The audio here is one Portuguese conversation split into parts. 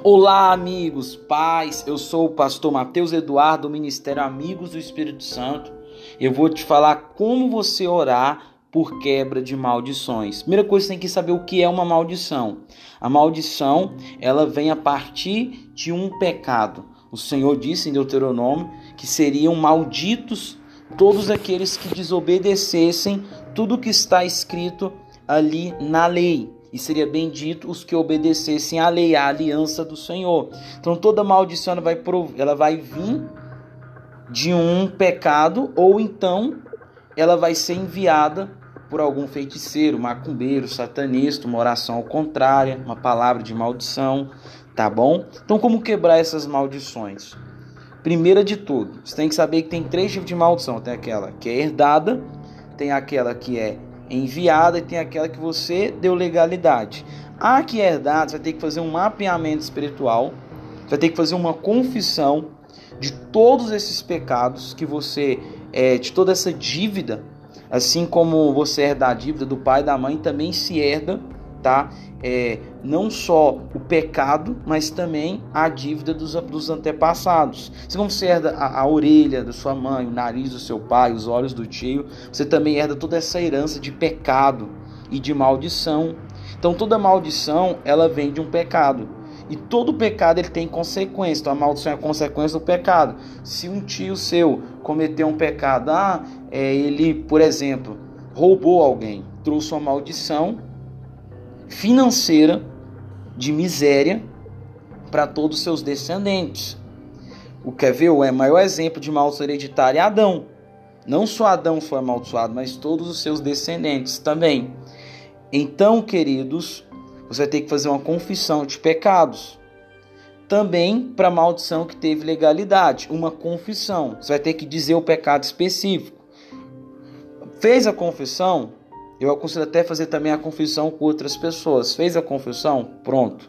Olá, amigos, pais. Eu sou o pastor Mateus Eduardo, do Ministério Amigos do Espírito Santo. Eu vou te falar como você orar por quebra de maldições. Primeira coisa, você tem que saber o que é uma maldição. A maldição, ela vem a partir de um pecado. O Senhor disse em Deuteronômio que seriam malditos todos aqueles que desobedecessem tudo que está escrito ali na lei e seria bendito os que obedecessem à lei, à aliança do Senhor. Então toda maldição ela vai, ela vai vir de um pecado ou então ela vai ser enviada por algum feiticeiro, macumbeiro, satanista, uma oração ao contrário, uma palavra de maldição, tá bom? Então como quebrar essas maldições? Primeira de tudo, você tem que saber que tem três tipos de maldição. Tem aquela que é herdada, tem aquela que é enviada e tem aquela que você deu legalidade. A que é herdada, você vai ter que fazer um mapeamento espiritual, vai ter que fazer uma confissão de todos esses pecados que você, é, de toda essa dívida, assim como você herda a dívida do pai e da mãe, também se herda tá? É, não só o pecado, mas também a dívida dos, dos antepassados. Se você herda a, a, orelha da sua mãe, o nariz do seu pai, os olhos do tio, você também herda toda essa herança de pecado e de maldição. Então toda maldição ela vem de um pecado. E todo pecado ele tem consequência. Então a maldição é a consequência do pecado. Se um tio seu cometeu um pecado, ah, é, ele, por exemplo, roubou alguém, trouxe uma maldição, financeira de miséria para todos os seus descendentes. O quer ver o maior exemplo de maldição hereditária é Adão. Não só Adão foi amaldiçoado, mas todos os seus descendentes também. Então, queridos, você vai ter que fazer uma confissão de pecados. Também para maldição que teve legalidade, uma confissão. Você vai ter que dizer o pecado específico. Fez a confissão, eu aconselho até fazer também a confissão com outras pessoas. Fez a confissão? Pronto.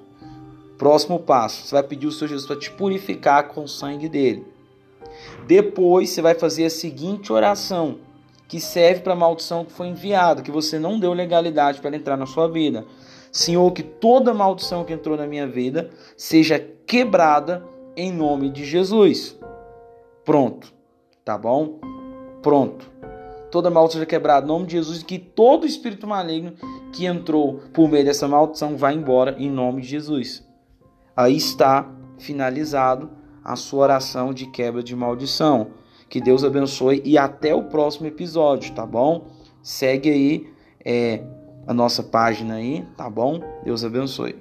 Próximo passo, você vai pedir o seu Jesus para te purificar com o sangue dele. Depois você vai fazer a seguinte oração, que serve para a maldição que foi enviada, que você não deu legalidade para entrar na sua vida. Senhor, que toda maldição que entrou na minha vida seja quebrada em nome de Jesus. Pronto. Tá bom? Pronto toda maldição seja quebrada, em nome de Jesus, que todo espírito maligno que entrou por meio dessa maldição vá embora, em nome de Jesus. Aí está finalizado a sua oração de quebra de maldição. Que Deus abençoe e até o próximo episódio, tá bom? Segue aí é, a nossa página aí, tá bom? Deus abençoe.